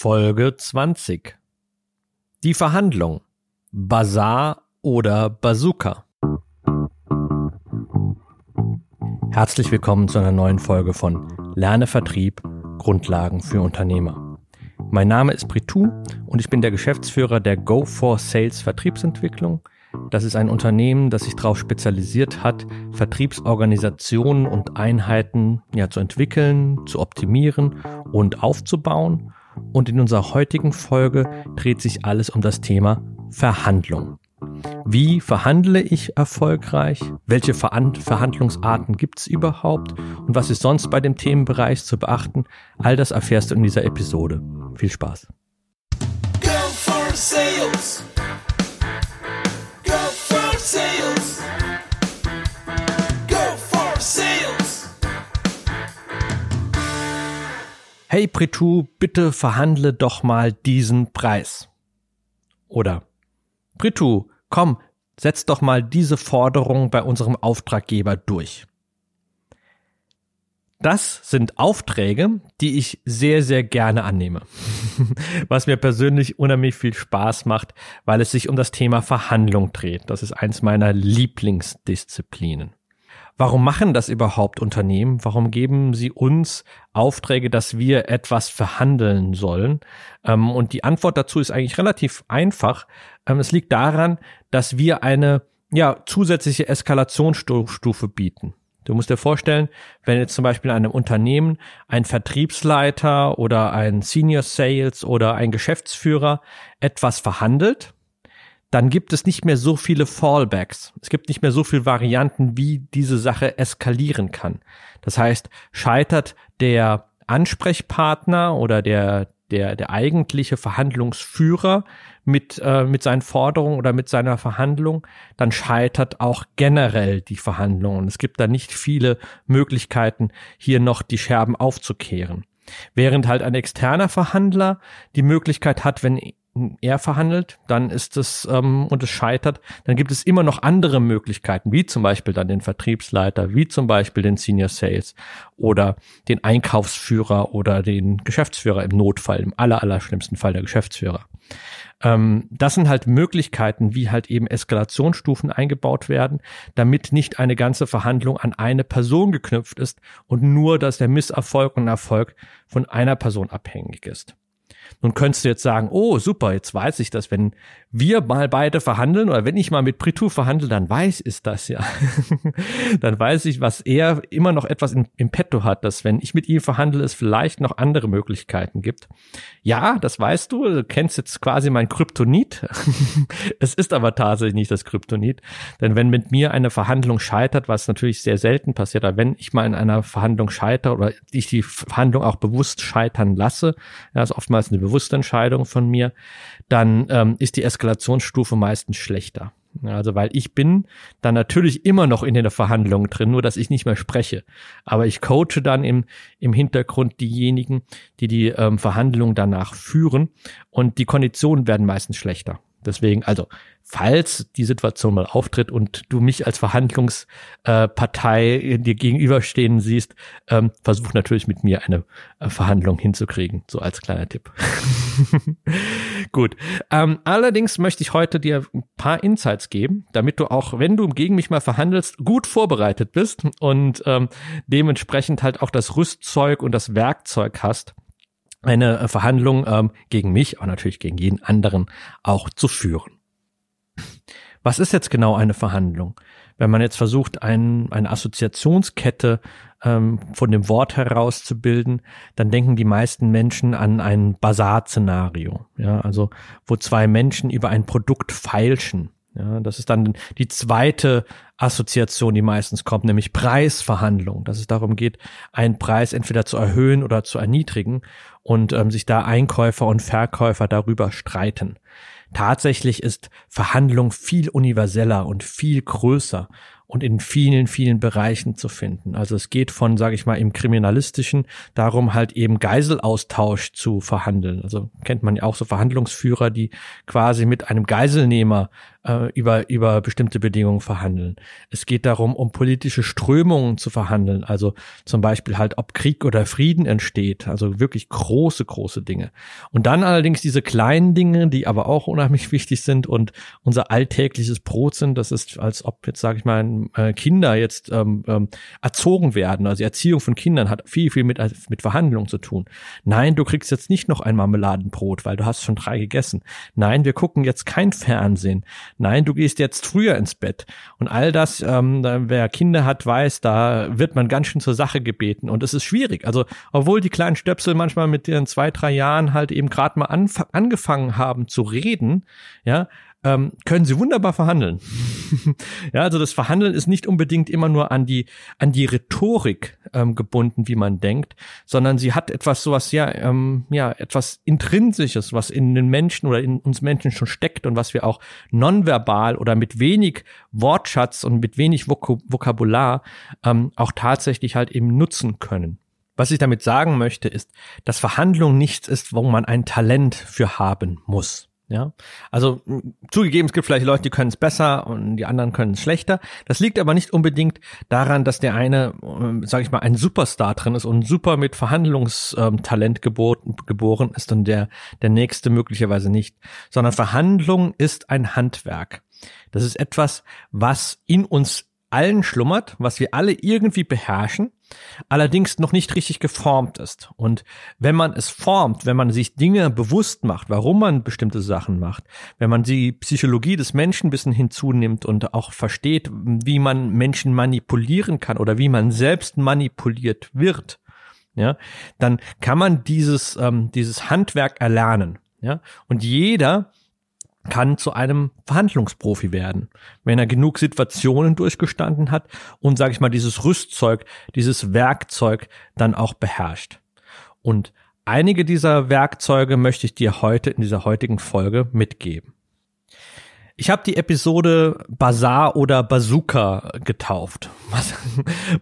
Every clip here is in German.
Folge 20. Die Verhandlung. Bazar oder Bazooka. Herzlich willkommen zu einer neuen Folge von Lerne Vertrieb Grundlagen für Unternehmer. Mein Name ist Pritu und ich bin der Geschäftsführer der Go for Sales Vertriebsentwicklung. Das ist ein Unternehmen, das sich darauf spezialisiert hat, Vertriebsorganisationen und Einheiten ja, zu entwickeln, zu optimieren und aufzubauen und in unserer heutigen Folge dreht sich alles um das Thema Verhandlung. Wie verhandle ich erfolgreich? Welche Verhandlungsarten gibt es überhaupt? Und was ist sonst bei dem Themenbereich zu beachten? All das erfährst du in dieser Episode. Viel Spaß. Hey Pritu, bitte verhandle doch mal diesen Preis. Oder Pritu, komm, setz doch mal diese Forderung bei unserem Auftraggeber durch. Das sind Aufträge, die ich sehr, sehr gerne annehme. Was mir persönlich unheimlich viel Spaß macht, weil es sich um das Thema Verhandlung dreht. Das ist eins meiner Lieblingsdisziplinen. Warum machen das überhaupt Unternehmen? Warum geben sie uns Aufträge, dass wir etwas verhandeln sollen? Ähm, und die Antwort dazu ist eigentlich relativ einfach. Ähm, es liegt daran, dass wir eine ja, zusätzliche Eskalationsstufe bieten. Du musst dir vorstellen, wenn jetzt zum Beispiel in einem Unternehmen ein Vertriebsleiter oder ein Senior Sales oder ein Geschäftsführer etwas verhandelt, dann gibt es nicht mehr so viele Fallbacks. Es gibt nicht mehr so viele Varianten, wie diese Sache eskalieren kann. Das heißt, scheitert der Ansprechpartner oder der, der, der eigentliche Verhandlungsführer mit, äh, mit seinen Forderungen oder mit seiner Verhandlung, dann scheitert auch generell die Verhandlung. Und es gibt da nicht viele Möglichkeiten, hier noch die Scherben aufzukehren. Während halt ein externer Verhandler die Möglichkeit hat, wenn er verhandelt, dann ist es ähm, und es scheitert, dann gibt es immer noch andere Möglichkeiten, wie zum Beispiel dann den Vertriebsleiter, wie zum Beispiel den Senior Sales oder den Einkaufsführer oder den Geschäftsführer im Notfall, im aller, aller schlimmsten Fall der Geschäftsführer. Ähm, das sind halt Möglichkeiten, wie halt eben Eskalationsstufen eingebaut werden, damit nicht eine ganze Verhandlung an eine Person geknüpft ist und nur, dass der Misserfolg und Erfolg von einer Person abhängig ist. Nun könntest du jetzt sagen, oh super, jetzt weiß ich das, wenn wir mal beide verhandeln oder wenn ich mal mit Pritu verhandle, dann weiß ich das ja. dann weiß ich, was er immer noch etwas im, im Petto hat, dass wenn ich mit ihm verhandle, es vielleicht noch andere Möglichkeiten gibt. Ja, das weißt du, du kennst jetzt quasi mein Kryptonit. es ist aber tatsächlich nicht das Kryptonit, denn wenn mit mir eine Verhandlung scheitert, was natürlich sehr selten passiert, aber wenn ich mal in einer Verhandlung scheitere oder ich die Verhandlung auch bewusst scheitern lasse, ja, ist oftmals eine bewusste Entscheidung von mir, dann ähm, ist die Eskalationsstufe meistens schlechter. Also weil ich bin dann natürlich immer noch in der Verhandlung drin, nur dass ich nicht mehr spreche. Aber ich coache dann im, im Hintergrund diejenigen, die die ähm, Verhandlungen danach führen und die Konditionen werden meistens schlechter. Deswegen, also falls die Situation mal auftritt und du mich als Verhandlungspartei äh, dir gegenüberstehen siehst, ähm, versuch natürlich mit mir eine äh, Verhandlung hinzukriegen, so als kleiner Tipp. Gut. Ähm, allerdings möchte ich heute dir ein paar Insights geben, damit du auch, wenn du gegen mich mal verhandelst, gut vorbereitet bist und ähm, dementsprechend halt auch das Rüstzeug und das Werkzeug hast, eine äh, Verhandlung ähm, gegen mich, aber natürlich gegen jeden anderen auch zu führen. Was ist jetzt genau eine Verhandlung? Wenn man jetzt versucht, ein, eine Assoziationskette ähm, von dem Wort herauszubilden, dann denken die meisten Menschen an ein Basar-Szenario. Ja, also wo zwei Menschen über ein Produkt feilschen. Ja, das ist dann die zweite Assoziation, die meistens kommt, nämlich Preisverhandlung, dass es darum geht, einen Preis entweder zu erhöhen oder zu erniedrigen und ähm, sich da Einkäufer und Verkäufer darüber streiten. Tatsächlich ist Verhandlung viel universeller und viel größer und in vielen, vielen Bereichen zu finden. Also es geht von, sage ich mal, im Kriminalistischen darum, halt eben Geiselaustausch zu verhandeln. Also kennt man ja auch so Verhandlungsführer, die quasi mit einem Geiselnehmer äh, über, über bestimmte Bedingungen verhandeln. Es geht darum, um politische Strömungen zu verhandeln, also zum Beispiel halt, ob Krieg oder Frieden entsteht, also wirklich große, große Dinge. Und dann allerdings diese kleinen Dinge, die aber auch unheimlich wichtig sind und unser alltägliches Brot sind, das ist, als ob jetzt, sage ich mal, äh, Kinder jetzt ähm, ähm, erzogen werden. Also die Erziehung von Kindern hat viel, viel mit, mit Verhandlungen zu tun. Nein, du kriegst jetzt nicht noch ein Marmeladenbrot, weil du hast schon drei gegessen. Nein, wir gucken jetzt kein Fernsehen. Nein, du gehst jetzt früher ins Bett. Und all das, ähm, wer Kinder hat, weiß, da wird man ganz schön zur Sache gebeten. Und es ist schwierig. Also, obwohl die kleinen Stöpsel manchmal mit ihren zwei, drei Jahren halt eben gerade mal angefangen haben zu reden, ja, ähm, können sie wunderbar verhandeln. ja, also das Verhandeln ist nicht unbedingt immer nur an die an die Rhetorik ähm, gebunden, wie man denkt, sondern sie hat etwas sowas ja ähm, ja etwas intrinsisches, was in den Menschen oder in uns Menschen schon steckt und was wir auch nonverbal oder mit wenig Wortschatz und mit wenig Vok Vokabular ähm, auch tatsächlich halt eben nutzen können. Was ich damit sagen möchte, ist, dass Verhandlung nichts ist, wo man ein Talent für haben muss. Ja, also zugegeben, es gibt vielleicht Leute, die können es besser und die anderen können es schlechter. Das liegt aber nicht unbedingt daran, dass der eine, äh, sage ich mal, ein Superstar drin ist und super mit Verhandlungstalent geboren, geboren ist und der der nächste möglicherweise nicht, sondern Verhandlung ist ein Handwerk. Das ist etwas, was in uns allen schlummert, was wir alle irgendwie beherrschen, allerdings noch nicht richtig geformt ist. Und wenn man es formt, wenn man sich Dinge bewusst macht, warum man bestimmte Sachen macht, wenn man die Psychologie des Menschen ein bisschen hinzunimmt und auch versteht, wie man Menschen manipulieren kann oder wie man selbst manipuliert wird, ja, dann kann man dieses, ähm, dieses Handwerk erlernen. Ja, und jeder kann zu einem Verhandlungsprofi werden, wenn er genug Situationen durchgestanden hat und, sage ich mal, dieses Rüstzeug, dieses Werkzeug dann auch beherrscht. Und einige dieser Werkzeuge möchte ich dir heute in dieser heutigen Folge mitgeben. Ich habe die Episode Bazar oder Bazooka getauft. Was,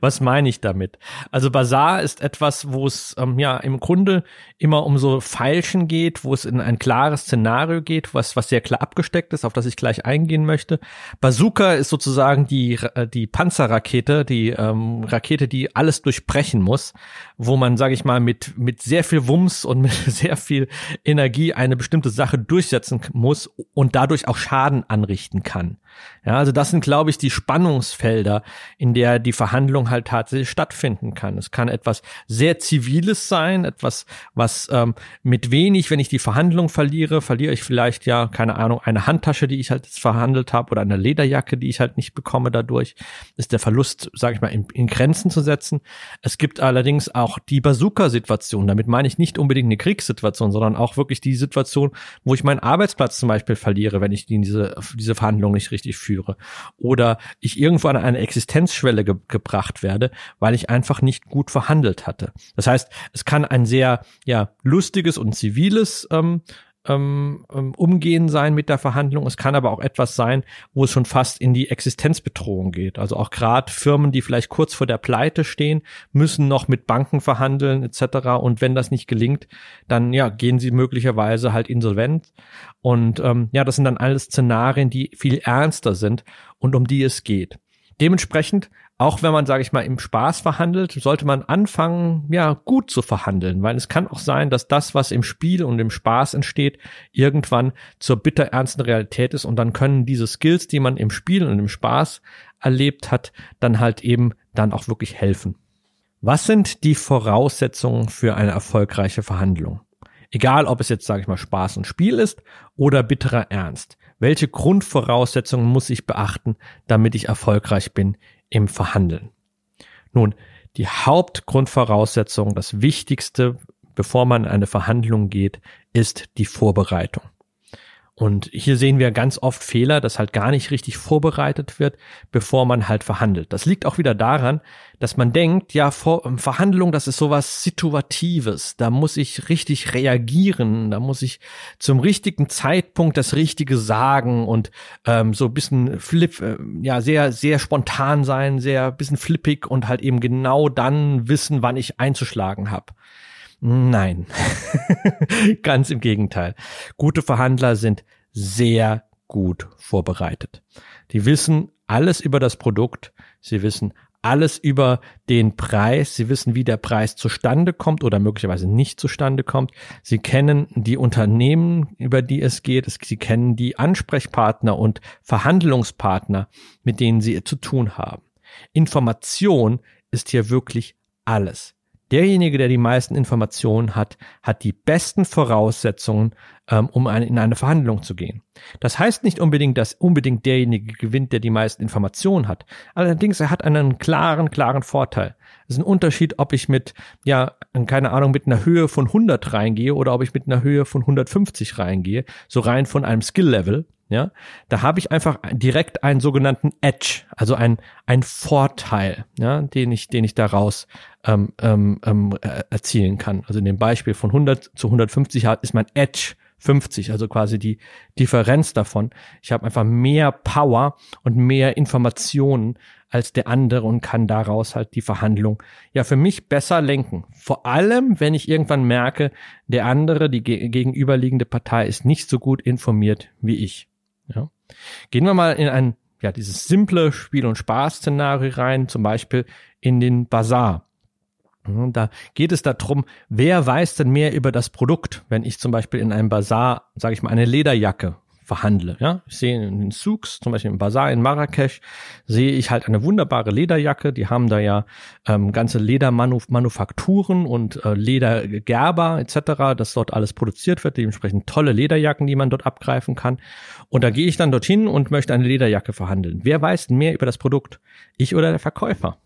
was meine ich damit? Also Bazar ist etwas, wo es ähm, ja im Grunde immer um so Feilschen geht, wo es in ein klares Szenario geht, was, was sehr klar abgesteckt ist, auf das ich gleich eingehen möchte. Bazooka ist sozusagen die, äh, die Panzerrakete, die ähm, Rakete, die alles durchbrechen muss, wo man, sage ich mal, mit, mit sehr viel Wumms und mit sehr viel Energie eine bestimmte Sache durchsetzen muss und dadurch auch Schaden anrichten kann. Ja, also das sind, glaube ich, die Spannungsfelder, in der die Verhandlung halt tatsächlich stattfinden kann. Es kann etwas sehr Ziviles sein, etwas, was ähm, mit wenig, wenn ich die Verhandlung verliere, verliere ich vielleicht ja, keine Ahnung, eine Handtasche, die ich halt jetzt verhandelt habe oder eine Lederjacke, die ich halt nicht bekomme dadurch, ist der Verlust, sage ich mal, in, in Grenzen zu setzen. Es gibt allerdings auch die Bazooka-Situation. Damit meine ich nicht unbedingt eine Kriegssituation, sondern auch wirklich die Situation, wo ich meinen Arbeitsplatz zum Beispiel verliere, wenn ich diese, diese Verhandlung nicht richtig führe oder ich irgendwo an eine Existenzschwelle ge gebracht werde, weil ich einfach nicht gut verhandelt hatte. Das heißt, es kann ein sehr ja lustiges und ziviles ähm, ähm, ähm, Umgehen sein mit der Verhandlung. Es kann aber auch etwas sein, wo es schon fast in die Existenzbedrohung geht. Also auch gerade Firmen, die vielleicht kurz vor der Pleite stehen, müssen noch mit Banken verhandeln etc. Und wenn das nicht gelingt, dann ja gehen sie möglicherweise halt insolvent. Und ähm, ja, das sind dann alles Szenarien, die viel ernster sind und um die es geht. Dementsprechend auch wenn man, sage ich mal, im Spaß verhandelt, sollte man anfangen, ja, gut zu verhandeln, weil es kann auch sein, dass das, was im Spiel und im Spaß entsteht, irgendwann zur bitterernsten Realität ist und dann können diese Skills, die man im Spiel und im Spaß erlebt hat, dann halt eben dann auch wirklich helfen. Was sind die Voraussetzungen für eine erfolgreiche Verhandlung? Egal, ob es jetzt, sage ich mal, Spaß und Spiel ist oder bitterer Ernst. Welche Grundvoraussetzungen muss ich beachten, damit ich erfolgreich bin im Verhandeln. Nun, die Hauptgrundvoraussetzung, das Wichtigste, bevor man in eine Verhandlung geht, ist die Vorbereitung. Und hier sehen wir ganz oft Fehler, dass halt gar nicht richtig vorbereitet wird, bevor man halt verhandelt. Das liegt auch wieder daran, dass man denkt, ja, ähm, Verhandlung, das ist sowas Situatives. Da muss ich richtig reagieren, da muss ich zum richtigen Zeitpunkt das Richtige sagen und ähm, so bisschen flip, äh, ja, sehr, sehr spontan sein, sehr bisschen flippig und halt eben genau dann wissen, wann ich einzuschlagen habe. Nein, ganz im Gegenteil. Gute Verhandler sind sehr gut vorbereitet. Die wissen alles über das Produkt, sie wissen alles über den Preis. Sie wissen, wie der Preis zustande kommt oder möglicherweise nicht zustande kommt. Sie kennen die Unternehmen, über die es geht. Sie kennen die Ansprechpartner und Verhandlungspartner, mit denen Sie zu tun haben. Information ist hier wirklich alles. Derjenige, der die meisten Informationen hat, hat die besten Voraussetzungen, ähm, um in eine Verhandlung zu gehen. Das heißt nicht unbedingt, dass unbedingt derjenige gewinnt, der die meisten Informationen hat. Allerdings, er hat einen klaren, klaren Vorteil. Es ist ein Unterschied, ob ich mit, ja, keine Ahnung, mit einer Höhe von 100 reingehe oder ob ich mit einer Höhe von 150 reingehe, so rein von einem Skill-Level. Ja, da habe ich einfach direkt einen sogenannten Edge, also ein ein Vorteil, ja, den ich den ich daraus ähm, ähm, ähm erzielen kann. Also in dem Beispiel von 100 zu 150 ist mein Edge 50, also quasi die Differenz davon. Ich habe einfach mehr Power und mehr Informationen als der andere und kann daraus halt die Verhandlung ja für mich besser lenken. Vor allem, wenn ich irgendwann merke, der andere, die gegenüberliegende Partei ist nicht so gut informiert wie ich. Ja. Gehen wir mal in ein, ja, dieses simple Spiel- und Spaß-Szenario rein, zum Beispiel in den Bazar. Da geht es darum, wer weiß denn mehr über das Produkt, wenn ich zum Beispiel in einem Bazar, sage ich mal, eine Lederjacke verhandle. Ja, ich sehe in den Souks, zum Beispiel im Bazar in Marrakesch, sehe ich halt eine wunderbare Lederjacke. Die haben da ja ähm, ganze Ledermanufakturen und äh, Ledergerber etc., dass dort alles produziert wird. Dementsprechend tolle Lederjacken, die man dort abgreifen kann. Und da gehe ich dann dorthin und möchte eine Lederjacke verhandeln. Wer weiß mehr über das Produkt? Ich oder der Verkäufer?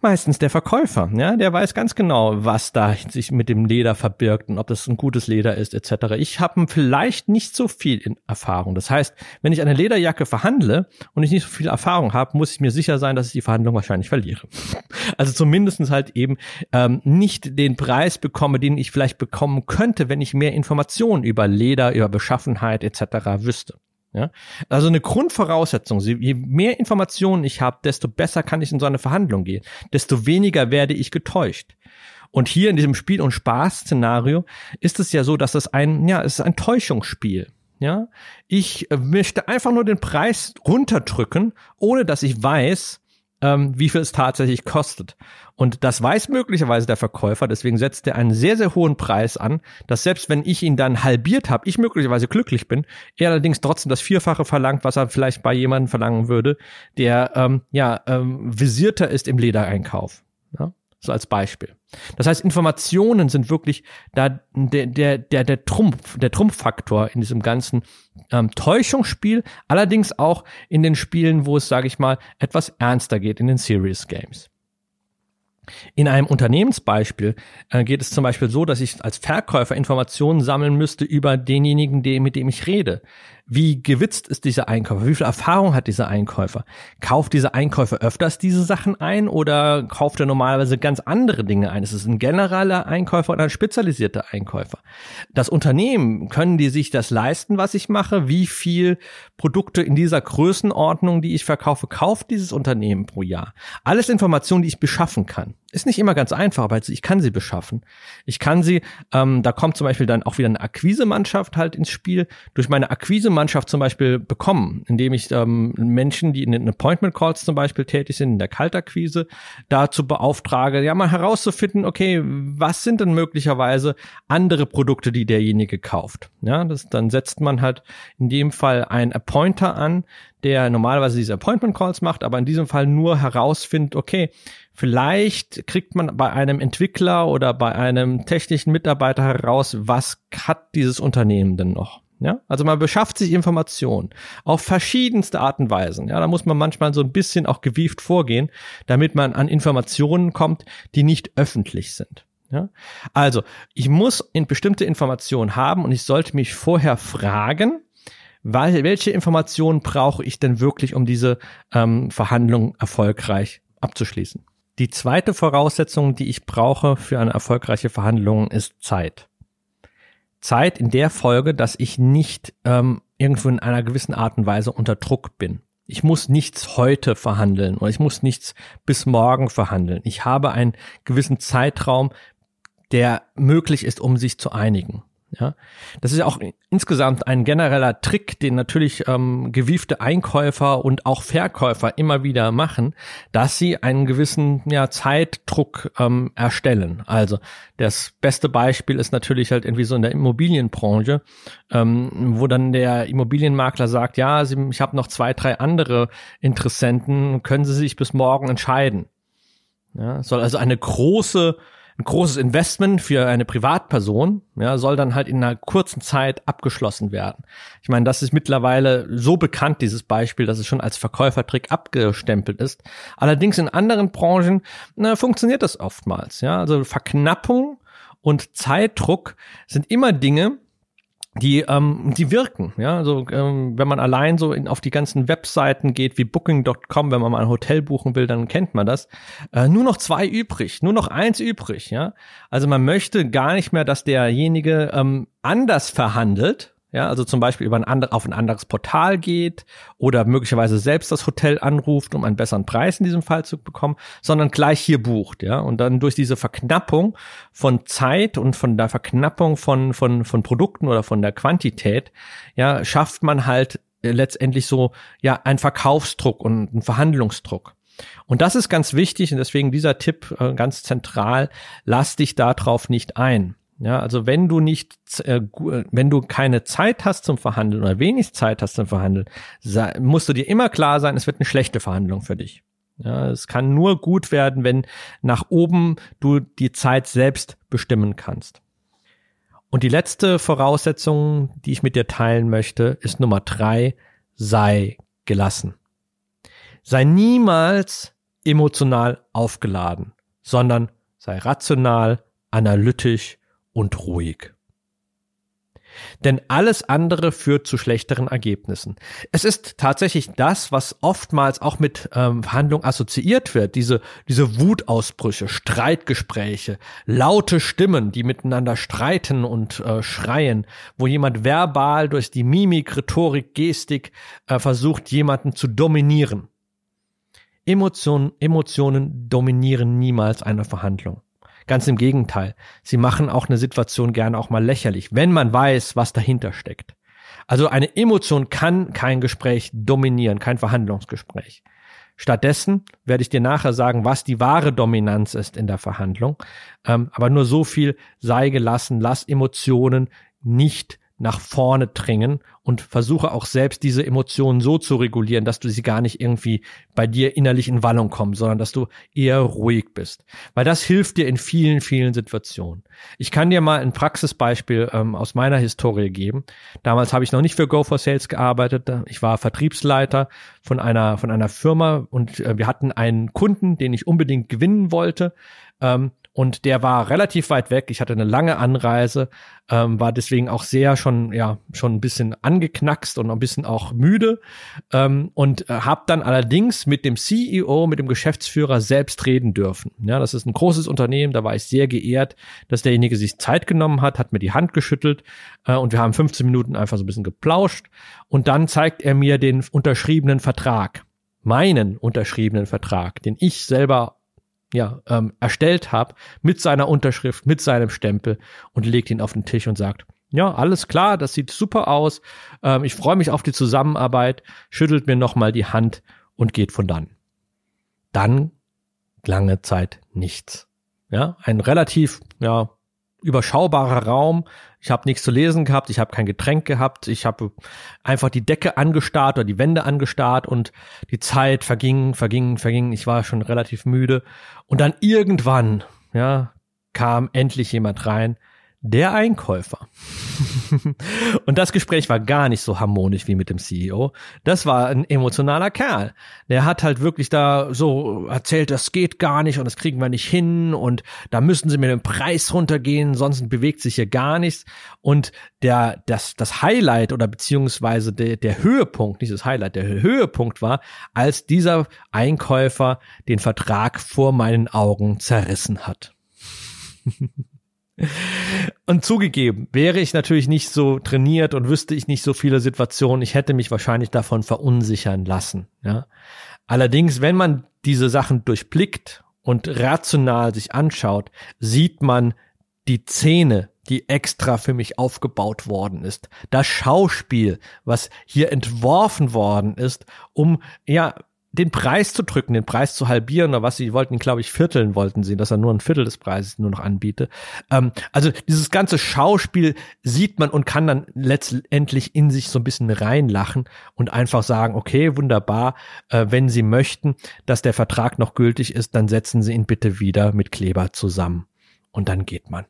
Meistens der Verkäufer, ja, der weiß ganz genau, was da sich mit dem Leder verbirgt und ob das ein gutes Leder ist etc. Ich habe vielleicht nicht so viel in Erfahrung. Das heißt, wenn ich eine Lederjacke verhandle und ich nicht so viel Erfahrung habe, muss ich mir sicher sein, dass ich die Verhandlung wahrscheinlich verliere. Also zumindestens halt eben ähm, nicht den Preis bekomme, den ich vielleicht bekommen könnte, wenn ich mehr Informationen über Leder, über Beschaffenheit etc. wüsste. Ja? Also eine Grundvoraussetzung, je mehr Informationen ich habe, desto besser kann ich in so eine Verhandlung gehen, desto weniger werde ich getäuscht. Und hier in diesem Spiel- und Spaß-Szenario ist es ja so, dass das ein, ja, es ist ein Täuschungsspiel. Ja, ich möchte einfach nur den Preis runterdrücken, ohne dass ich weiß, ähm, wie viel es tatsächlich kostet. Und das weiß möglicherweise der Verkäufer, deswegen setzt er einen sehr, sehr hohen Preis an, dass selbst wenn ich ihn dann halbiert habe, ich möglicherweise glücklich bin, er allerdings trotzdem das Vierfache verlangt, was er vielleicht bei jemandem verlangen würde, der ähm, ja ähm, visierter ist im Ledereinkauf. Ja? So als Beispiel. Das heißt, Informationen sind wirklich da der, der, der, der Trumpf, der Trumpffaktor in diesem ganzen ähm, Täuschungsspiel, allerdings auch in den Spielen, wo es, sage ich mal, etwas ernster geht, in den Serious Games. In einem Unternehmensbeispiel äh, geht es zum Beispiel so, dass ich als Verkäufer Informationen sammeln müsste über denjenigen, den, mit dem ich rede. Wie gewitzt ist dieser Einkäufer? Wie viel Erfahrung hat dieser Einkäufer? Kauft dieser Einkäufer öfters diese Sachen ein oder kauft er normalerweise ganz andere Dinge ein? Ist es ein genereller Einkäufer oder ein spezialisierter Einkäufer? Das Unternehmen, können die sich das leisten, was ich mache? Wie viel Produkte in dieser Größenordnung, die ich verkaufe, kauft dieses Unternehmen pro Jahr? Alles Informationen, die ich beschaffen kann. Ist nicht immer ganz einfach, aber ich kann sie beschaffen. Ich kann sie, ähm, da kommt zum Beispiel dann auch wieder eine Akquisemannschaft halt ins Spiel. Durch meine Akquisemannschaft zum Beispiel bekommen, indem ich ähm, Menschen, die in den Appointment Calls zum Beispiel tätig sind, in der Kaltakquise, dazu beauftrage, ja mal herauszufinden, okay, was sind denn möglicherweise andere Produkte, die derjenige kauft. Ja, das, dann setzt man halt in dem Fall ein Appointer an, der normalerweise diese Appointment Calls macht, aber in diesem Fall nur herausfindet, okay, vielleicht kriegt man bei einem Entwickler oder bei einem technischen Mitarbeiter heraus, was hat dieses Unternehmen denn noch? Ja, also man beschafft sich Informationen auf verschiedenste Arten und Weisen. Ja, da muss man manchmal so ein bisschen auch gewieft vorgehen, damit man an Informationen kommt, die nicht öffentlich sind. Ja, also ich muss in bestimmte Informationen haben und ich sollte mich vorher fragen, weil, welche Informationen brauche ich denn wirklich, um diese ähm, Verhandlung erfolgreich abzuschließen? Die zweite Voraussetzung, die ich brauche für eine erfolgreiche Verhandlung, ist Zeit. Zeit in der Folge, dass ich nicht ähm, irgendwo in einer gewissen Art und Weise unter Druck bin. Ich muss nichts heute verhandeln oder ich muss nichts bis morgen verhandeln. Ich habe einen gewissen Zeitraum, der möglich ist, um sich zu einigen. Ja, das ist ja auch insgesamt ein genereller Trick, den natürlich ähm, gewiefte Einkäufer und auch Verkäufer immer wieder machen, dass sie einen gewissen ja, Zeitdruck ähm, erstellen. Also das beste Beispiel ist natürlich halt irgendwie so in der Immobilienbranche, ähm, wo dann der Immobilienmakler sagt, ja, sie, ich habe noch zwei, drei andere Interessenten, können Sie sich bis morgen entscheiden. Ja, soll also eine große ein großes Investment für eine Privatperson, ja, soll dann halt in einer kurzen Zeit abgeschlossen werden. Ich meine, das ist mittlerweile so bekannt, dieses Beispiel, dass es schon als Verkäufertrick abgestempelt ist. Allerdings in anderen Branchen na, funktioniert das oftmals, ja. Also Verknappung und Zeitdruck sind immer Dinge, die, ähm, die wirken. Ja, also ähm, wenn man allein so in, auf die ganzen Webseiten geht wie Booking.com, wenn man mal ein Hotel buchen will, dann kennt man das. Äh, nur noch zwei übrig, nur noch eins übrig. Ja, also man möchte gar nicht mehr, dass derjenige ähm, anders verhandelt, ja, also zum Beispiel über ein andere, auf ein anderes Portal geht oder möglicherweise selbst das Hotel anruft, um einen besseren Preis in diesem Fall zu bekommen, sondern gleich hier bucht, ja. Und dann durch diese Verknappung von Zeit und von der Verknappung von, von, von Produkten oder von der Quantität, ja, schafft man halt letztendlich so, ja, einen Verkaufsdruck und einen Verhandlungsdruck. Und das ist ganz wichtig und deswegen dieser Tipp äh, ganz zentral, lass dich darauf nicht ein. Ja, also wenn du nicht, äh, wenn du keine Zeit hast zum Verhandeln oder wenig Zeit hast zum Verhandeln, musst du dir immer klar sein, es wird eine schlechte Verhandlung für dich. Ja, es kann nur gut werden, wenn nach oben du die Zeit selbst bestimmen kannst. Und die letzte Voraussetzung, die ich mit dir teilen möchte, ist Nummer drei, sei gelassen. Sei niemals emotional aufgeladen, sondern sei rational, analytisch und ruhig. Denn alles andere führt zu schlechteren Ergebnissen. Es ist tatsächlich das, was oftmals auch mit ähm, Verhandlung assoziiert wird. Diese, diese Wutausbrüche, Streitgespräche, laute Stimmen, die miteinander streiten und äh, schreien, wo jemand verbal durch die Mimik, Rhetorik, Gestik äh, versucht, jemanden zu dominieren. Emotionen, Emotionen dominieren niemals eine Verhandlung. Ganz im Gegenteil. Sie machen auch eine Situation gerne auch mal lächerlich, wenn man weiß, was dahinter steckt. Also eine Emotion kann kein Gespräch dominieren, kein Verhandlungsgespräch. Stattdessen werde ich dir nachher sagen, was die wahre Dominanz ist in der Verhandlung. Ähm, aber nur so viel sei gelassen, lass Emotionen nicht nach vorne dringen und versuche auch selbst diese Emotionen so zu regulieren, dass du sie gar nicht irgendwie bei dir innerlich in Wallung kommen, sondern dass du eher ruhig bist. Weil das hilft dir in vielen, vielen Situationen. Ich kann dir mal ein Praxisbeispiel ähm, aus meiner Historie geben. Damals habe ich noch nicht für Go for Sales gearbeitet. Ich war Vertriebsleiter von einer, von einer Firma und äh, wir hatten einen Kunden, den ich unbedingt gewinnen wollte. Ähm, und der war relativ weit weg. Ich hatte eine lange Anreise, ähm, war deswegen auch sehr schon ja schon ein bisschen angeknackst und ein bisschen auch müde ähm, und äh, habe dann allerdings mit dem CEO, mit dem Geschäftsführer selbst reden dürfen. Ja, das ist ein großes Unternehmen. Da war ich sehr geehrt, dass derjenige sich Zeit genommen hat, hat mir die Hand geschüttelt äh, und wir haben 15 Minuten einfach so ein bisschen geplauscht und dann zeigt er mir den unterschriebenen Vertrag meinen unterschriebenen Vertrag, den ich selber ja, ähm, erstellt habe, mit seiner Unterschrift, mit seinem Stempel und legt ihn auf den Tisch und sagt, ja, alles klar, das sieht super aus. Ähm, ich freue mich auf die Zusammenarbeit, schüttelt mir nochmal die Hand und geht von dann. Dann lange Zeit nichts. Ja, ein relativ, ja, überschaubarer Raum. Ich habe nichts zu lesen gehabt, ich habe kein Getränk gehabt, ich habe einfach die Decke angestarrt oder die Wände angestarrt und die Zeit verging, verging, verging. Ich war schon relativ müde und dann irgendwann, ja, kam endlich jemand rein, der Einkäufer. und das Gespräch war gar nicht so harmonisch wie mit dem CEO. Das war ein emotionaler Kerl. Der hat halt wirklich da so erzählt, das geht gar nicht und das kriegen wir nicht hin und da müssen sie mit dem Preis runtergehen, sonst bewegt sich hier gar nichts. Und der, das, das Highlight oder beziehungsweise der, der Höhepunkt, nicht das Highlight, der Höhepunkt war, als dieser Einkäufer den Vertrag vor meinen Augen zerrissen hat. Und zugegeben, wäre ich natürlich nicht so trainiert und wüsste ich nicht so viele Situationen, ich hätte mich wahrscheinlich davon verunsichern lassen. Ja? Allerdings, wenn man diese Sachen durchblickt und rational sich anschaut, sieht man die Szene, die extra für mich aufgebaut worden ist, das Schauspiel, was hier entworfen worden ist, um ja den Preis zu drücken, den Preis zu halbieren oder was sie wollten, glaube ich, vierteln wollten sie, dass er nur ein Viertel des Preises nur noch anbiete. Ähm, also dieses ganze Schauspiel sieht man und kann dann letztendlich in sich so ein bisschen reinlachen und einfach sagen, okay, wunderbar, äh, wenn Sie möchten, dass der Vertrag noch gültig ist, dann setzen Sie ihn bitte wieder mit Kleber zusammen. Und dann geht man.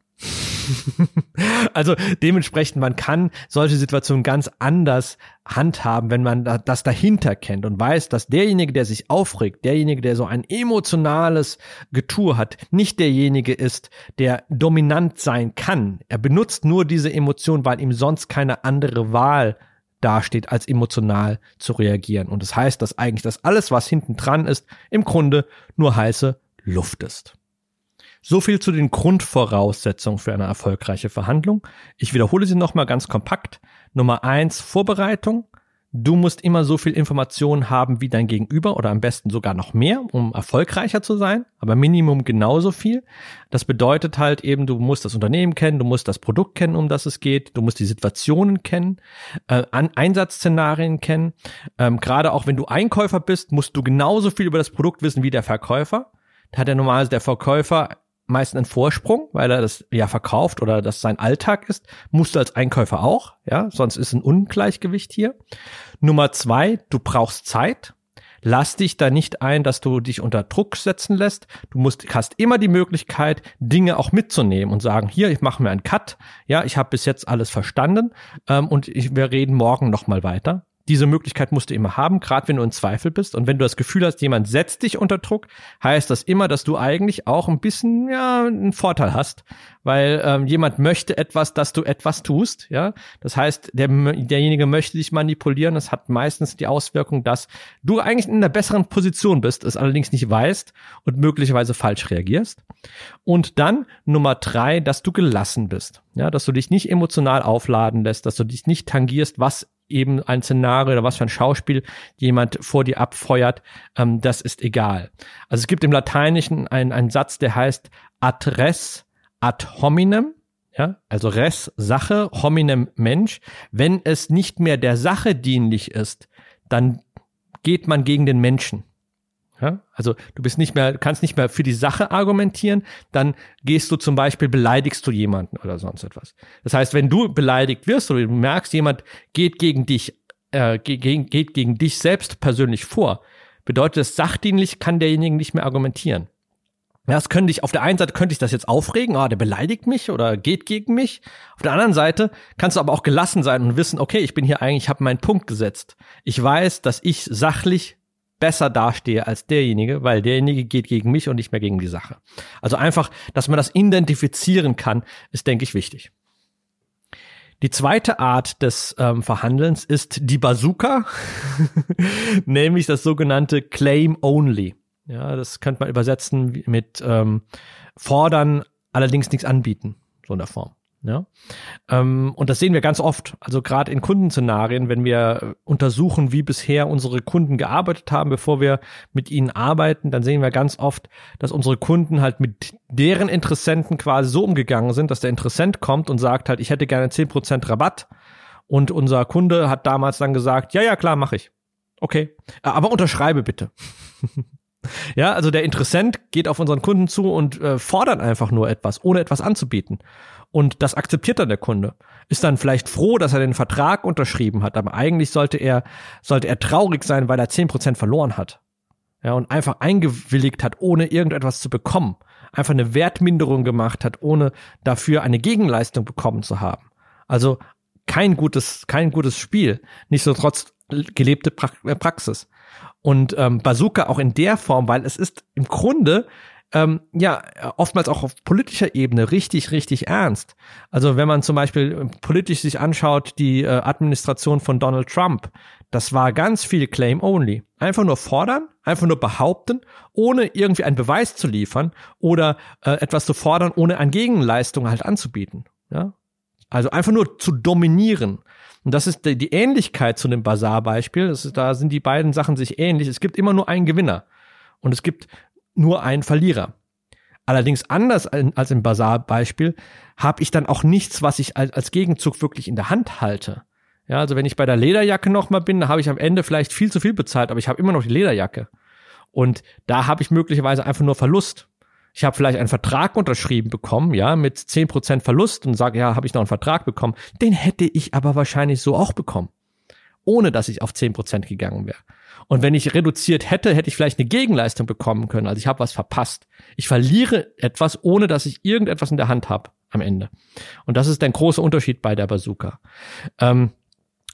also dementsprechend, man kann solche Situationen ganz anders handhaben, wenn man das dahinter kennt und weiß, dass derjenige, der sich aufregt, derjenige, der so ein emotionales Getue hat, nicht derjenige ist, der dominant sein kann. Er benutzt nur diese Emotion, weil ihm sonst keine andere Wahl dasteht, als emotional zu reagieren. Und das heißt, dass eigentlich das alles, was hinten dran ist, im Grunde nur heiße Luft ist. So viel zu den Grundvoraussetzungen für eine erfolgreiche Verhandlung. Ich wiederhole sie nochmal ganz kompakt. Nummer eins, Vorbereitung. Du musst immer so viel Informationen haben wie dein Gegenüber oder am besten sogar noch mehr, um erfolgreicher zu sein, aber Minimum genauso viel. Das bedeutet halt eben, du musst das Unternehmen kennen, du musst das Produkt kennen, um das es geht, du musst die Situationen kennen, äh, Einsatzszenarien kennen. Ähm, Gerade auch wenn du Einkäufer bist, musst du genauso viel über das Produkt wissen wie der Verkäufer. Da hat ja normalerweise der Verkäufer meist einen Vorsprung, weil er das ja verkauft oder das sein Alltag ist. Musst du als Einkäufer auch, ja, sonst ist ein Ungleichgewicht hier. Nummer zwei, du brauchst Zeit. Lass dich da nicht ein, dass du dich unter Druck setzen lässt. Du musst, hast immer die Möglichkeit, Dinge auch mitzunehmen und sagen, hier, ich mache mir einen Cut. Ja, ich habe bis jetzt alles verstanden ähm, und ich, wir reden morgen nochmal weiter diese Möglichkeit musst du immer haben, gerade wenn du in Zweifel bist. Und wenn du das Gefühl hast, jemand setzt dich unter Druck, heißt das immer, dass du eigentlich auch ein bisschen ja einen Vorteil hast, weil ähm, jemand möchte etwas, dass du etwas tust. Ja, das heißt, der, derjenige möchte dich manipulieren. Das hat meistens die Auswirkung, dass du eigentlich in einer besseren Position bist, es allerdings nicht weißt und möglicherweise falsch reagierst. Und dann Nummer drei, dass du gelassen bist. Ja, dass du dich nicht emotional aufladen lässt, dass du dich nicht tangierst, was eben ein Szenario oder was für ein Schauspiel jemand vor dir abfeuert, ähm, das ist egal. Also es gibt im Lateinischen einen, einen Satz, der heißt ad res ad hominem, ja, also res Sache, hominem Mensch. Wenn es nicht mehr der Sache dienlich ist, dann geht man gegen den Menschen. Ja? Also du bist nicht mehr, kannst nicht mehr für die Sache argumentieren, dann gehst du zum Beispiel, beleidigst du jemanden oder sonst etwas. Das heißt, wenn du beleidigt wirst oder du merkst, jemand geht gegen dich, äh, gegen, geht gegen dich selbst persönlich vor, bedeutet das, sachdienlich kann derjenige nicht mehr argumentieren. Ja, das könnte ich, auf der einen Seite könnte ich das jetzt aufregen, ah, der beleidigt mich oder geht gegen mich. Auf der anderen Seite kannst du aber auch gelassen sein und wissen, okay, ich bin hier eigentlich, ich habe meinen Punkt gesetzt. Ich weiß, dass ich sachlich besser dastehe als derjenige, weil derjenige geht gegen mich und nicht mehr gegen die Sache. Also einfach, dass man das identifizieren kann, ist, denke ich, wichtig. Die zweite Art des ähm, Verhandelns ist die Bazooka, nämlich das sogenannte Claim Only. Ja, das könnte man übersetzen mit ähm, fordern, allerdings nichts anbieten, so in der Form. Ja? Ähm, und das sehen wir ganz oft. Also gerade in Kundenszenarien, wenn wir untersuchen, wie bisher unsere Kunden gearbeitet haben, bevor wir mit ihnen arbeiten, dann sehen wir ganz oft, dass unsere Kunden halt mit deren Interessenten quasi so umgegangen sind, dass der Interessent kommt und sagt halt, ich hätte gerne zehn Prozent Rabatt. Und unser Kunde hat damals dann gesagt, ja, ja, klar, mache ich. Okay, aber unterschreibe bitte. ja, also der Interessent geht auf unseren Kunden zu und äh, fordert einfach nur etwas, ohne etwas anzubieten. Und das akzeptiert dann der Kunde. Ist dann vielleicht froh, dass er den Vertrag unterschrieben hat, aber eigentlich sollte er, sollte er traurig sein, weil er zehn Prozent verloren hat. Ja, und einfach eingewilligt hat, ohne irgendetwas zu bekommen. Einfach eine Wertminderung gemacht hat, ohne dafür eine Gegenleistung bekommen zu haben. Also kein gutes, kein gutes Spiel. Nicht so trotz gelebte äh, Praxis. Und ähm, Bazooka auch in der Form, weil es ist im Grunde ähm, ja, oftmals auch auf politischer Ebene richtig, richtig ernst. Also wenn man zum Beispiel äh, politisch sich anschaut, die äh, Administration von Donald Trump, das war ganz viel Claim Only. Einfach nur fordern, einfach nur behaupten, ohne irgendwie einen Beweis zu liefern oder äh, etwas zu fordern, ohne eine Gegenleistung halt anzubieten. Ja? Also einfach nur zu dominieren. Und das ist die, Ähnlichkeit zu dem Bazar-Beispiel. Da sind die beiden Sachen sich ähnlich. Es gibt immer nur einen Gewinner. Und es gibt nur ein Verlierer. Allerdings anders als im Basar-Beispiel habe ich dann auch nichts, was ich als, als Gegenzug wirklich in der Hand halte. Ja, also wenn ich bei der Lederjacke nochmal bin, da habe ich am Ende vielleicht viel zu viel bezahlt, aber ich habe immer noch die Lederjacke. Und da habe ich möglicherweise einfach nur Verlust. Ich habe vielleicht einen Vertrag unterschrieben bekommen, ja, mit zehn Prozent Verlust und sage, ja, habe ich noch einen Vertrag bekommen. Den hätte ich aber wahrscheinlich so auch bekommen, ohne dass ich auf zehn Prozent gegangen wäre. Und wenn ich reduziert hätte, hätte ich vielleicht eine Gegenleistung bekommen können. Also ich habe was verpasst. Ich verliere etwas, ohne dass ich irgendetwas in der Hand habe am Ende. Und das ist der große Unterschied bei der Bazooka. Ähm,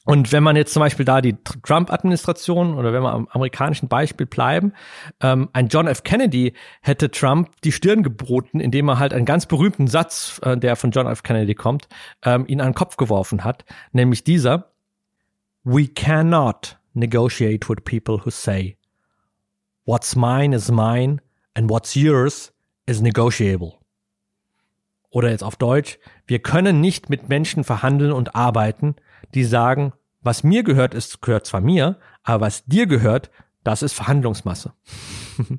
und wenn man jetzt zum Beispiel da die Trump-Administration oder wenn wir am amerikanischen Beispiel bleiben, ähm, ein John F. Kennedy hätte Trump die Stirn geboten, indem er halt einen ganz berühmten Satz, äh, der von John F. Kennedy kommt, ähm, ihn an den Kopf geworfen hat, nämlich dieser, We cannot negotiate with people who say, what's mine is mine and what's yours is negotiable. Oder jetzt auf Deutsch, wir können nicht mit Menschen verhandeln und arbeiten, die sagen, was mir gehört, ist, gehört zwar mir, aber was dir gehört, das ist Verhandlungsmasse.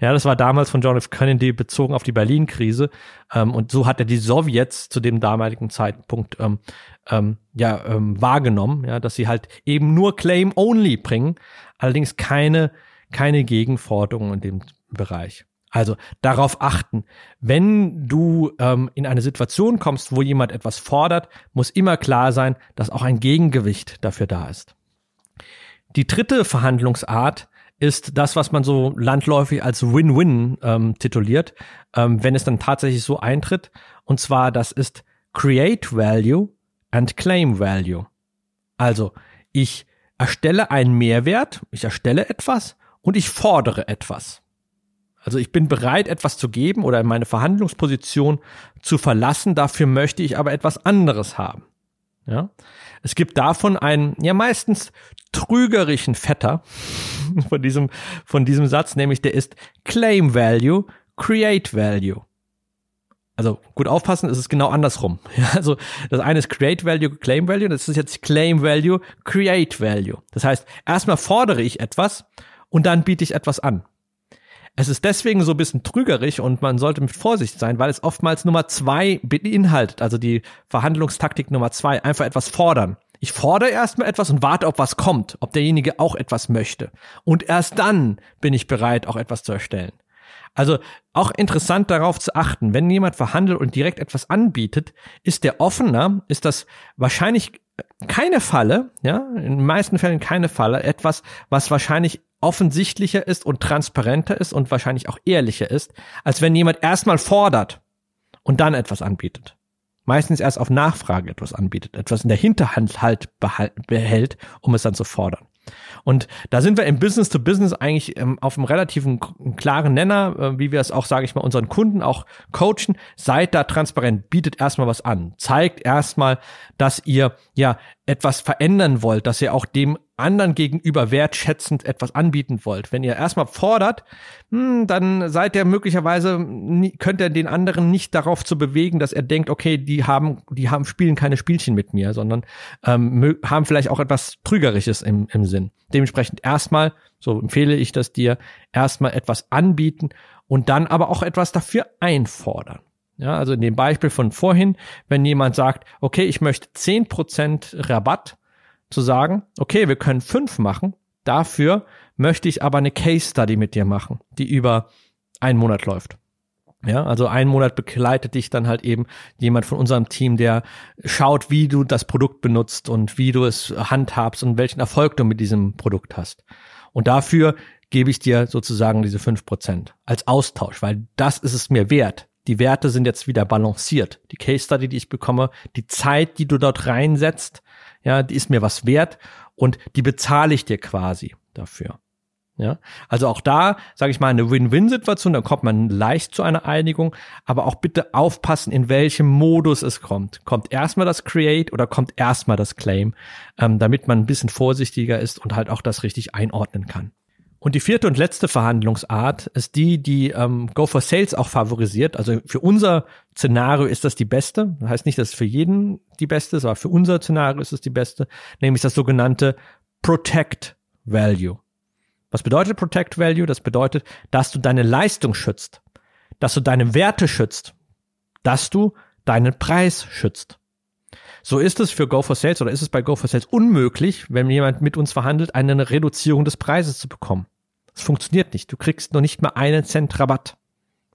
ja, das war damals von John F. Kennedy bezogen auf die Berlin-Krise. Ähm, und so hat er die Sowjets zu dem damaligen Zeitpunkt ähm, ähm, ja, ähm, wahrgenommen, ja, dass sie halt eben nur Claim Only bringen, allerdings keine, keine Gegenforderungen in dem Bereich. Also darauf achten. Wenn du ähm, in eine Situation kommst, wo jemand etwas fordert, muss immer klar sein, dass auch ein Gegengewicht dafür da ist. Die dritte Verhandlungsart ist das, was man so landläufig als Win-Win ähm, tituliert, ähm, wenn es dann tatsächlich so eintritt. Und zwar, das ist Create Value and Claim Value. Also, ich erstelle einen Mehrwert, ich erstelle etwas und ich fordere etwas. Also ich bin bereit, etwas zu geben oder meine Verhandlungsposition zu verlassen. Dafür möchte ich aber etwas anderes haben. Ja. Es gibt davon einen, ja meistens trügerischen Vetter von diesem, von diesem Satz, nämlich der ist Claim Value, Create Value. Also gut aufpassen, es ist genau andersrum. Ja, also das eine ist Create Value, Claim Value, das ist jetzt Claim Value, Create Value. Das heißt, erstmal fordere ich etwas und dann biete ich etwas an. Es ist deswegen so ein bisschen trügerisch und man sollte mit Vorsicht sein, weil es oftmals Nummer zwei beinhaltet, also die Verhandlungstaktik Nummer zwei, einfach etwas fordern. Ich fordere erstmal etwas und warte, ob was kommt, ob derjenige auch etwas möchte. Und erst dann bin ich bereit, auch etwas zu erstellen. Also auch interessant darauf zu achten, wenn jemand verhandelt und direkt etwas anbietet, ist der offener, ist das wahrscheinlich keine Falle, ja, in den meisten Fällen keine Falle, etwas, was wahrscheinlich offensichtlicher ist und transparenter ist und wahrscheinlich auch ehrlicher ist, als wenn jemand erstmal fordert und dann etwas anbietet. Meistens erst auf Nachfrage etwas anbietet, etwas in der Hinterhand halt behält, um es dann zu fordern. Und da sind wir im Business to Business eigentlich ähm, auf einem relativen klaren Nenner, äh, wie wir es auch, sage ich mal, unseren Kunden auch coachen. Seid da transparent, bietet erstmal was an, zeigt erstmal, dass ihr ja etwas verändern wollt, dass ihr auch dem anderen gegenüber wertschätzend etwas anbieten wollt. Wenn ihr erstmal fordert, hm, dann seid ihr möglicherweise, könnt ihr den anderen nicht darauf zu bewegen, dass er denkt, okay, die haben, die haben, spielen keine Spielchen mit mir, sondern ähm, haben vielleicht auch etwas Trügerisches im, im Sinn. Dementsprechend erstmal, so empfehle ich das dir, erstmal etwas anbieten und dann aber auch etwas dafür einfordern. Ja, also in dem Beispiel von vorhin, wenn jemand sagt, okay, ich möchte zehn Prozent Rabatt, zu sagen, okay, wir können fünf machen, dafür möchte ich aber eine Case Study mit dir machen, die über einen Monat läuft. Ja, also einen Monat begleitet dich dann halt eben jemand von unserem Team, der schaut, wie du das Produkt benutzt und wie du es handhabst und welchen Erfolg du mit diesem Produkt hast. Und dafür gebe ich dir sozusagen diese fünf Prozent als Austausch, weil das ist es mir wert. Die Werte sind jetzt wieder balanciert. Die Case Study, die ich bekomme, die Zeit, die du dort reinsetzt, ja, die ist mir was wert und die bezahle ich dir quasi dafür. Ja, also auch da sage ich mal eine Win-Win-Situation, da kommt man leicht zu einer Einigung, aber auch bitte aufpassen, in welchem Modus es kommt. Kommt erstmal das Create oder kommt erstmal das Claim, ähm, damit man ein bisschen vorsichtiger ist und halt auch das richtig einordnen kann. Und die vierte und letzte Verhandlungsart ist die, die ähm, Go for Sales auch favorisiert. Also für unser Szenario ist das die beste. Das heißt nicht, dass es für jeden die beste ist, aber für unser Szenario ist es die beste, nämlich das sogenannte Protect Value. Was bedeutet Protect Value? Das bedeutet, dass du deine Leistung schützt. dass du deine Werte schützt, dass du deinen Preis schützt. So ist es für Go for Sales oder ist es bei Go for Sales unmöglich, wenn jemand mit uns verhandelt, eine Reduzierung des Preises zu bekommen. Es funktioniert nicht. Du kriegst noch nicht mal einen Cent Rabatt.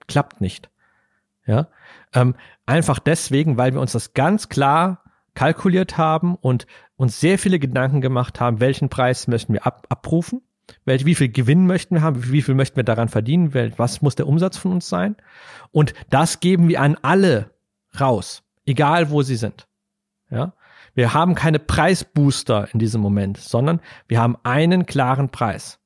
Klappt nicht. Ja, ähm, einfach deswegen, weil wir uns das ganz klar kalkuliert haben und uns sehr viele Gedanken gemacht haben, welchen Preis möchten wir ab, abrufen, welch, wie viel Gewinn möchten wir haben, wie viel möchten wir daran verdienen, was muss der Umsatz von uns sein. Und das geben wir an alle raus, egal wo sie sind. Ja, wir haben keine Preisbooster in diesem Moment, sondern wir haben einen klaren Preis.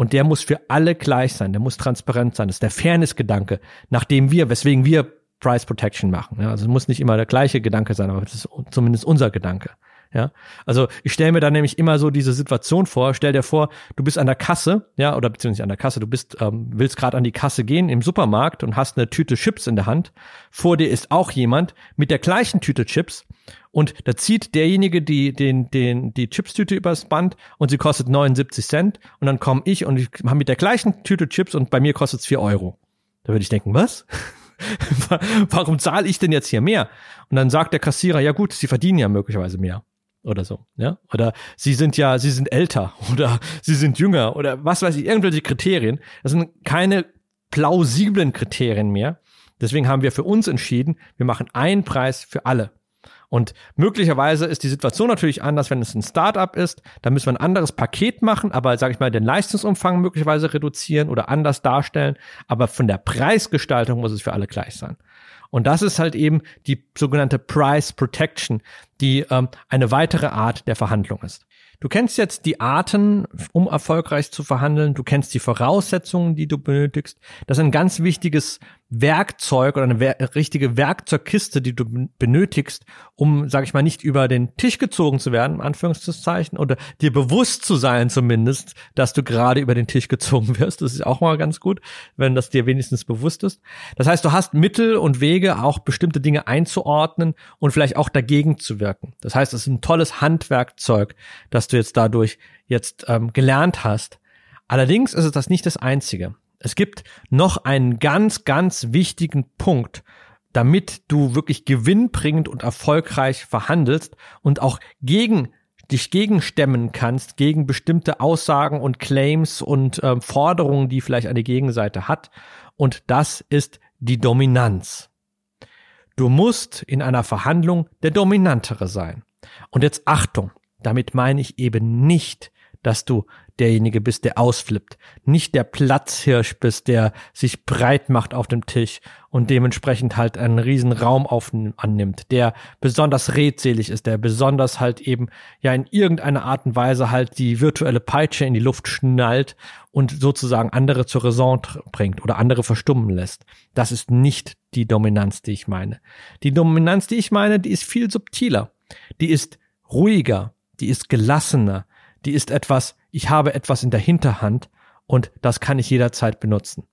Und der muss für alle gleich sein, der muss transparent sein. Das ist der Fairness-Gedanke, nachdem wir, weswegen wir Price Protection machen. Ja, also es muss nicht immer der gleiche Gedanke sein, aber das ist zumindest unser Gedanke. Ja, also ich stelle mir dann nämlich immer so diese Situation vor. Stell dir vor, du bist an der Kasse, ja, oder beziehungsweise an der Kasse. Du bist, ähm, willst gerade an die Kasse gehen im Supermarkt und hast eine Tüte Chips in der Hand. Vor dir ist auch jemand mit der gleichen Tüte Chips und da zieht derjenige die den den die Chips-Tüte übers Band und sie kostet 79 Cent und dann komme ich und ich habe mit der gleichen Tüte Chips und bei mir kostet es 4 Euro. Da würde ich denken, was? Warum zahle ich denn jetzt hier mehr? Und dann sagt der Kassierer, ja gut, sie verdienen ja möglicherweise mehr oder so, ja? Oder sie sind ja, sie sind älter oder sie sind jünger oder was weiß ich, irgendwelche Kriterien. Das sind keine plausiblen Kriterien mehr. Deswegen haben wir für uns entschieden, wir machen einen Preis für alle. Und möglicherweise ist die Situation natürlich anders, wenn es ein Startup ist. Da müssen wir ein anderes Paket machen, aber sage ich mal, den Leistungsumfang möglicherweise reduzieren oder anders darstellen. Aber von der Preisgestaltung muss es für alle gleich sein. Und das ist halt eben die sogenannte Price Protection, die ähm, eine weitere Art der Verhandlung ist. Du kennst jetzt die Arten, um erfolgreich zu verhandeln. Du kennst die Voraussetzungen, die du benötigst. Das ist ein ganz wichtiges Werkzeug oder eine wer richtige Werkzeugkiste, die du benötigst, um, sag ich mal, nicht über den Tisch gezogen zu werden, Anführungszeichen, oder dir bewusst zu sein zumindest, dass du gerade über den Tisch gezogen wirst. Das ist auch mal ganz gut, wenn das dir wenigstens bewusst ist. Das heißt, du hast Mittel und Wege, auch bestimmte Dinge einzuordnen und vielleicht auch dagegen zu wirken. Das heißt, es ist ein tolles Handwerkzeug, das du jetzt dadurch jetzt ähm, gelernt hast. Allerdings ist es das nicht das Einzige. Es gibt noch einen ganz, ganz wichtigen Punkt, damit du wirklich gewinnbringend und erfolgreich verhandelst und auch gegen dich gegenstemmen kannst gegen bestimmte Aussagen und Claims und äh, Forderungen, die vielleicht eine Gegenseite hat. Und das ist die Dominanz. Du musst in einer Verhandlung der Dominantere sein. Und jetzt Achtung, damit meine ich eben nicht, dass du derjenige bist, der ausflippt. Nicht der Platzhirsch bist, der sich breit macht auf dem Tisch und dementsprechend halt einen riesen Raum auf, annimmt, der besonders redselig ist, der besonders halt eben ja in irgendeiner Art und Weise halt die virtuelle Peitsche in die Luft schnallt und sozusagen andere zur Raison bringt oder andere verstummen lässt. Das ist nicht die Dominanz, die ich meine. Die Dominanz, die ich meine, die ist viel subtiler. Die ist ruhiger, die ist gelassener, die ist etwas, ich habe etwas in der Hinterhand und das kann ich jederzeit benutzen.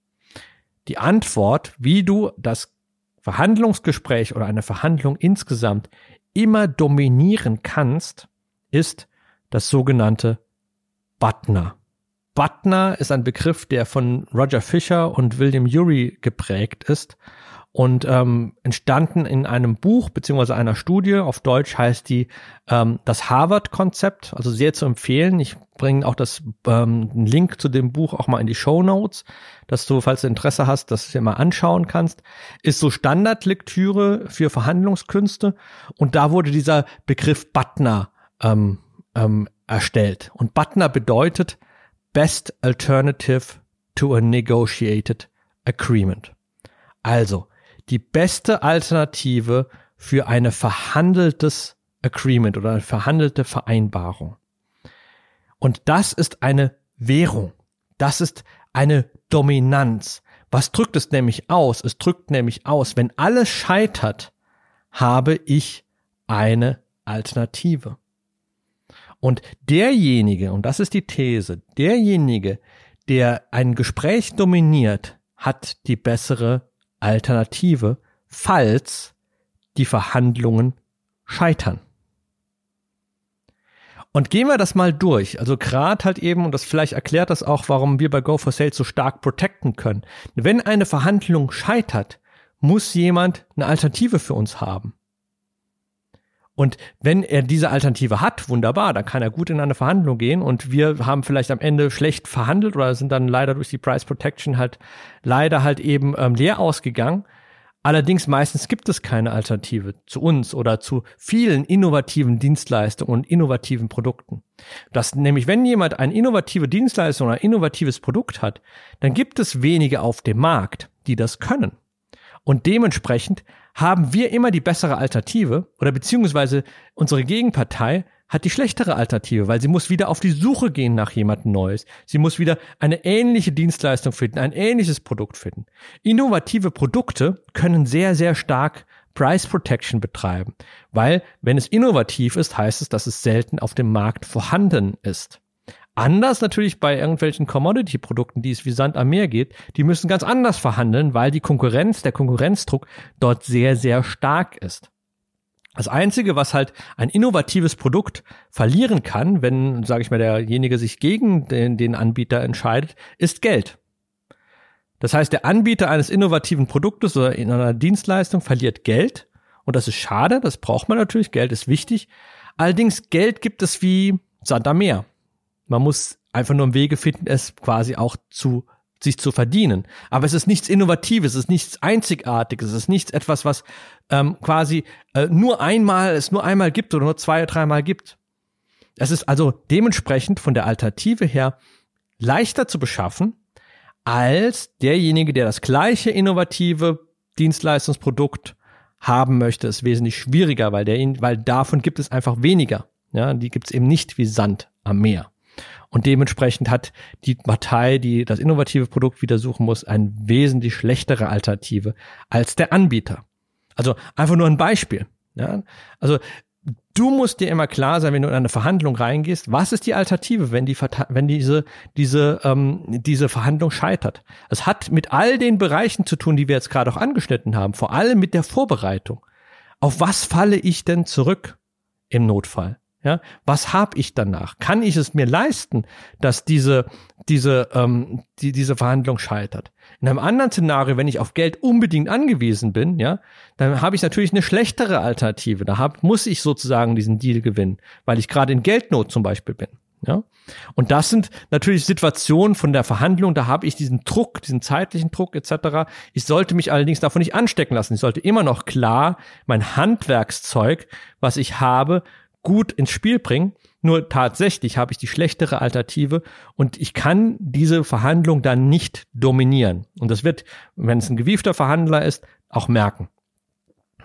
Die Antwort, wie du das Verhandlungsgespräch oder eine Verhandlung insgesamt immer dominieren kannst, ist das sogenannte Butner. Butner ist ein Begriff, der von Roger Fisher und William Urey geprägt ist und ähm, entstanden in einem Buch beziehungsweise einer Studie. Auf Deutsch heißt die ähm, das Harvard-Konzept, also sehr zu empfehlen. Ich bringe auch das ähm, einen Link zu dem Buch auch mal in die Show Notes, dass du, falls du Interesse hast, das dir mal anschauen kannst. Ist so Standardlektüre für Verhandlungskünste und da wurde dieser Begriff Butner ähm, ähm, erstellt. Und Butner bedeutet Best Alternative to a Negotiated Agreement. Also, die beste Alternative für eine verhandeltes Agreement oder eine verhandelte Vereinbarung. Und das ist eine Währung. Das ist eine Dominanz. Was drückt es nämlich aus? Es drückt nämlich aus, wenn alles scheitert, habe ich eine Alternative. Und derjenige, und das ist die These, derjenige, der ein Gespräch dominiert, hat die bessere Alternative, falls die Verhandlungen scheitern. Und gehen wir das mal durch. Also gerade halt eben, und das vielleicht erklärt das auch, warum wir bei Go for Sales so stark protecten können. Wenn eine Verhandlung scheitert, muss jemand eine Alternative für uns haben. Und wenn er diese Alternative hat, wunderbar, dann kann er gut in eine Verhandlung gehen und wir haben vielleicht am Ende schlecht verhandelt oder sind dann leider durch die Price Protection halt leider halt eben ähm, leer ausgegangen. Allerdings meistens gibt es keine Alternative zu uns oder zu vielen innovativen Dienstleistungen und innovativen Produkten. Das nämlich, wenn jemand eine innovative Dienstleistung oder ein innovatives Produkt hat, dann gibt es wenige auf dem Markt, die das können. Und dementsprechend haben wir immer die bessere Alternative oder beziehungsweise unsere Gegenpartei hat die schlechtere Alternative, weil sie muss wieder auf die Suche gehen nach jemandem Neues. Sie muss wieder eine ähnliche Dienstleistung finden, ein ähnliches Produkt finden. Innovative Produkte können sehr, sehr stark Price Protection betreiben, weil wenn es innovativ ist, heißt es, dass es selten auf dem Markt vorhanden ist. Anders natürlich bei irgendwelchen Commodity-Produkten, die es wie Sand am Meer geht, die müssen ganz anders verhandeln, weil die Konkurrenz, der Konkurrenzdruck dort sehr, sehr stark ist. Das Einzige, was halt ein innovatives Produkt verlieren kann, wenn, sage ich mal, derjenige sich gegen den, den Anbieter entscheidet, ist Geld. Das heißt, der Anbieter eines innovativen Produktes oder in einer Dienstleistung verliert Geld. Und das ist schade, das braucht man natürlich, Geld ist wichtig. Allerdings, Geld gibt es wie Sand am Meer. Man muss einfach nur Wege finden, es quasi auch zu sich zu verdienen. Aber es ist nichts Innovatives, es ist nichts Einzigartiges, es ist nichts etwas, was ähm, quasi äh, nur einmal, es nur einmal gibt oder nur zwei oder dreimal gibt. Es ist also dementsprechend von der Alternative her leichter zu beschaffen als derjenige, der das gleiche innovative Dienstleistungsprodukt haben möchte, ist wesentlich schwieriger, weil der, weil davon gibt es einfach weniger. Ja, die gibt es eben nicht wie Sand am Meer. Und dementsprechend hat die Partei, die das innovative Produkt wieder suchen muss, eine wesentlich schlechtere Alternative als der Anbieter. Also einfach nur ein Beispiel. Ja? Also du musst dir immer klar sein, wenn du in eine Verhandlung reingehst, was ist die Alternative, wenn die wenn diese diese ähm, diese Verhandlung scheitert. Es hat mit all den Bereichen zu tun, die wir jetzt gerade auch angeschnitten haben, vor allem mit der Vorbereitung. Auf was falle ich denn zurück im Notfall? Ja, was habe ich danach? Kann ich es mir leisten, dass diese diese ähm, die, diese Verhandlung scheitert? In einem anderen Szenario, wenn ich auf Geld unbedingt angewiesen bin, ja, dann habe ich natürlich eine schlechtere Alternative. Da hab, muss ich sozusagen diesen Deal gewinnen, weil ich gerade in Geldnot zum Beispiel bin. Ja, und das sind natürlich Situationen von der Verhandlung. Da habe ich diesen Druck, diesen zeitlichen Druck etc. Ich sollte mich allerdings davon nicht anstecken lassen. Ich sollte immer noch klar mein Handwerkszeug, was ich habe, gut ins Spiel bringen. Nur tatsächlich habe ich die schlechtere Alternative und ich kann diese Verhandlung dann nicht dominieren. Und das wird, wenn es ein gewiefter Verhandler ist, auch merken.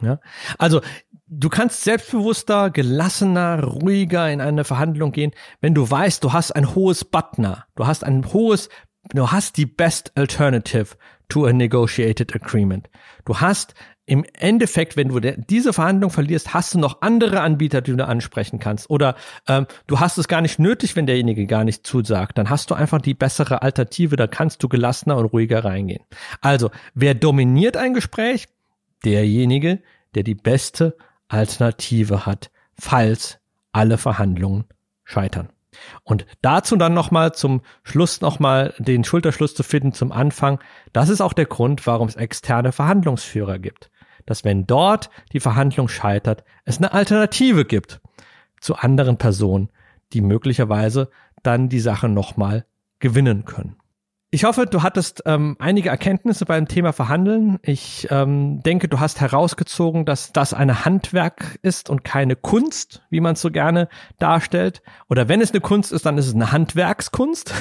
Ja? Also du kannst selbstbewusster, gelassener, ruhiger in eine Verhandlung gehen, wenn du weißt, du hast ein hohes Butner, du hast ein hohes, du hast die best alternative to a negotiated agreement. Du hast im Endeffekt, wenn du diese Verhandlung verlierst, hast du noch andere Anbieter, die du ansprechen kannst. Oder ähm, du hast es gar nicht nötig, wenn derjenige gar nicht zusagt. Dann hast du einfach die bessere Alternative, da kannst du gelassener und ruhiger reingehen. Also, wer dominiert ein Gespräch? Derjenige, der die beste Alternative hat, falls alle Verhandlungen scheitern. Und dazu dann nochmal zum Schluss nochmal den Schulterschluss zu finden zum Anfang. Das ist auch der Grund, warum es externe Verhandlungsführer gibt dass wenn dort die Verhandlung scheitert, es eine Alternative gibt zu anderen Personen, die möglicherweise dann die Sache nochmal gewinnen können. Ich hoffe, du hattest ähm, einige Erkenntnisse beim Thema Verhandeln. Ich ähm, denke, du hast herausgezogen, dass das eine Handwerk ist und keine Kunst, wie man es so gerne darstellt. Oder wenn es eine Kunst ist, dann ist es eine Handwerkskunst.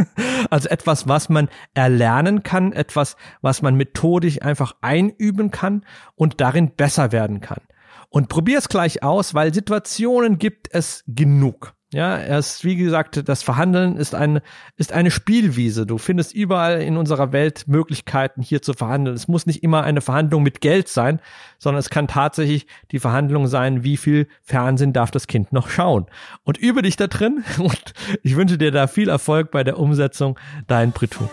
also etwas, was man erlernen kann, etwas, was man methodisch einfach einüben kann und darin besser werden kann. Und probier es gleich aus, weil Situationen gibt es genug. Ja, erst wie gesagt, das Verhandeln ist ein ist eine Spielwiese. Du findest überall in unserer Welt Möglichkeiten hier zu verhandeln. Es muss nicht immer eine Verhandlung mit Geld sein, sondern es kann tatsächlich die Verhandlung sein, wie viel Fernsehen darf das Kind noch schauen. Und übe dich da drin und ich wünsche dir da viel Erfolg bei der Umsetzung. Dein Pritu.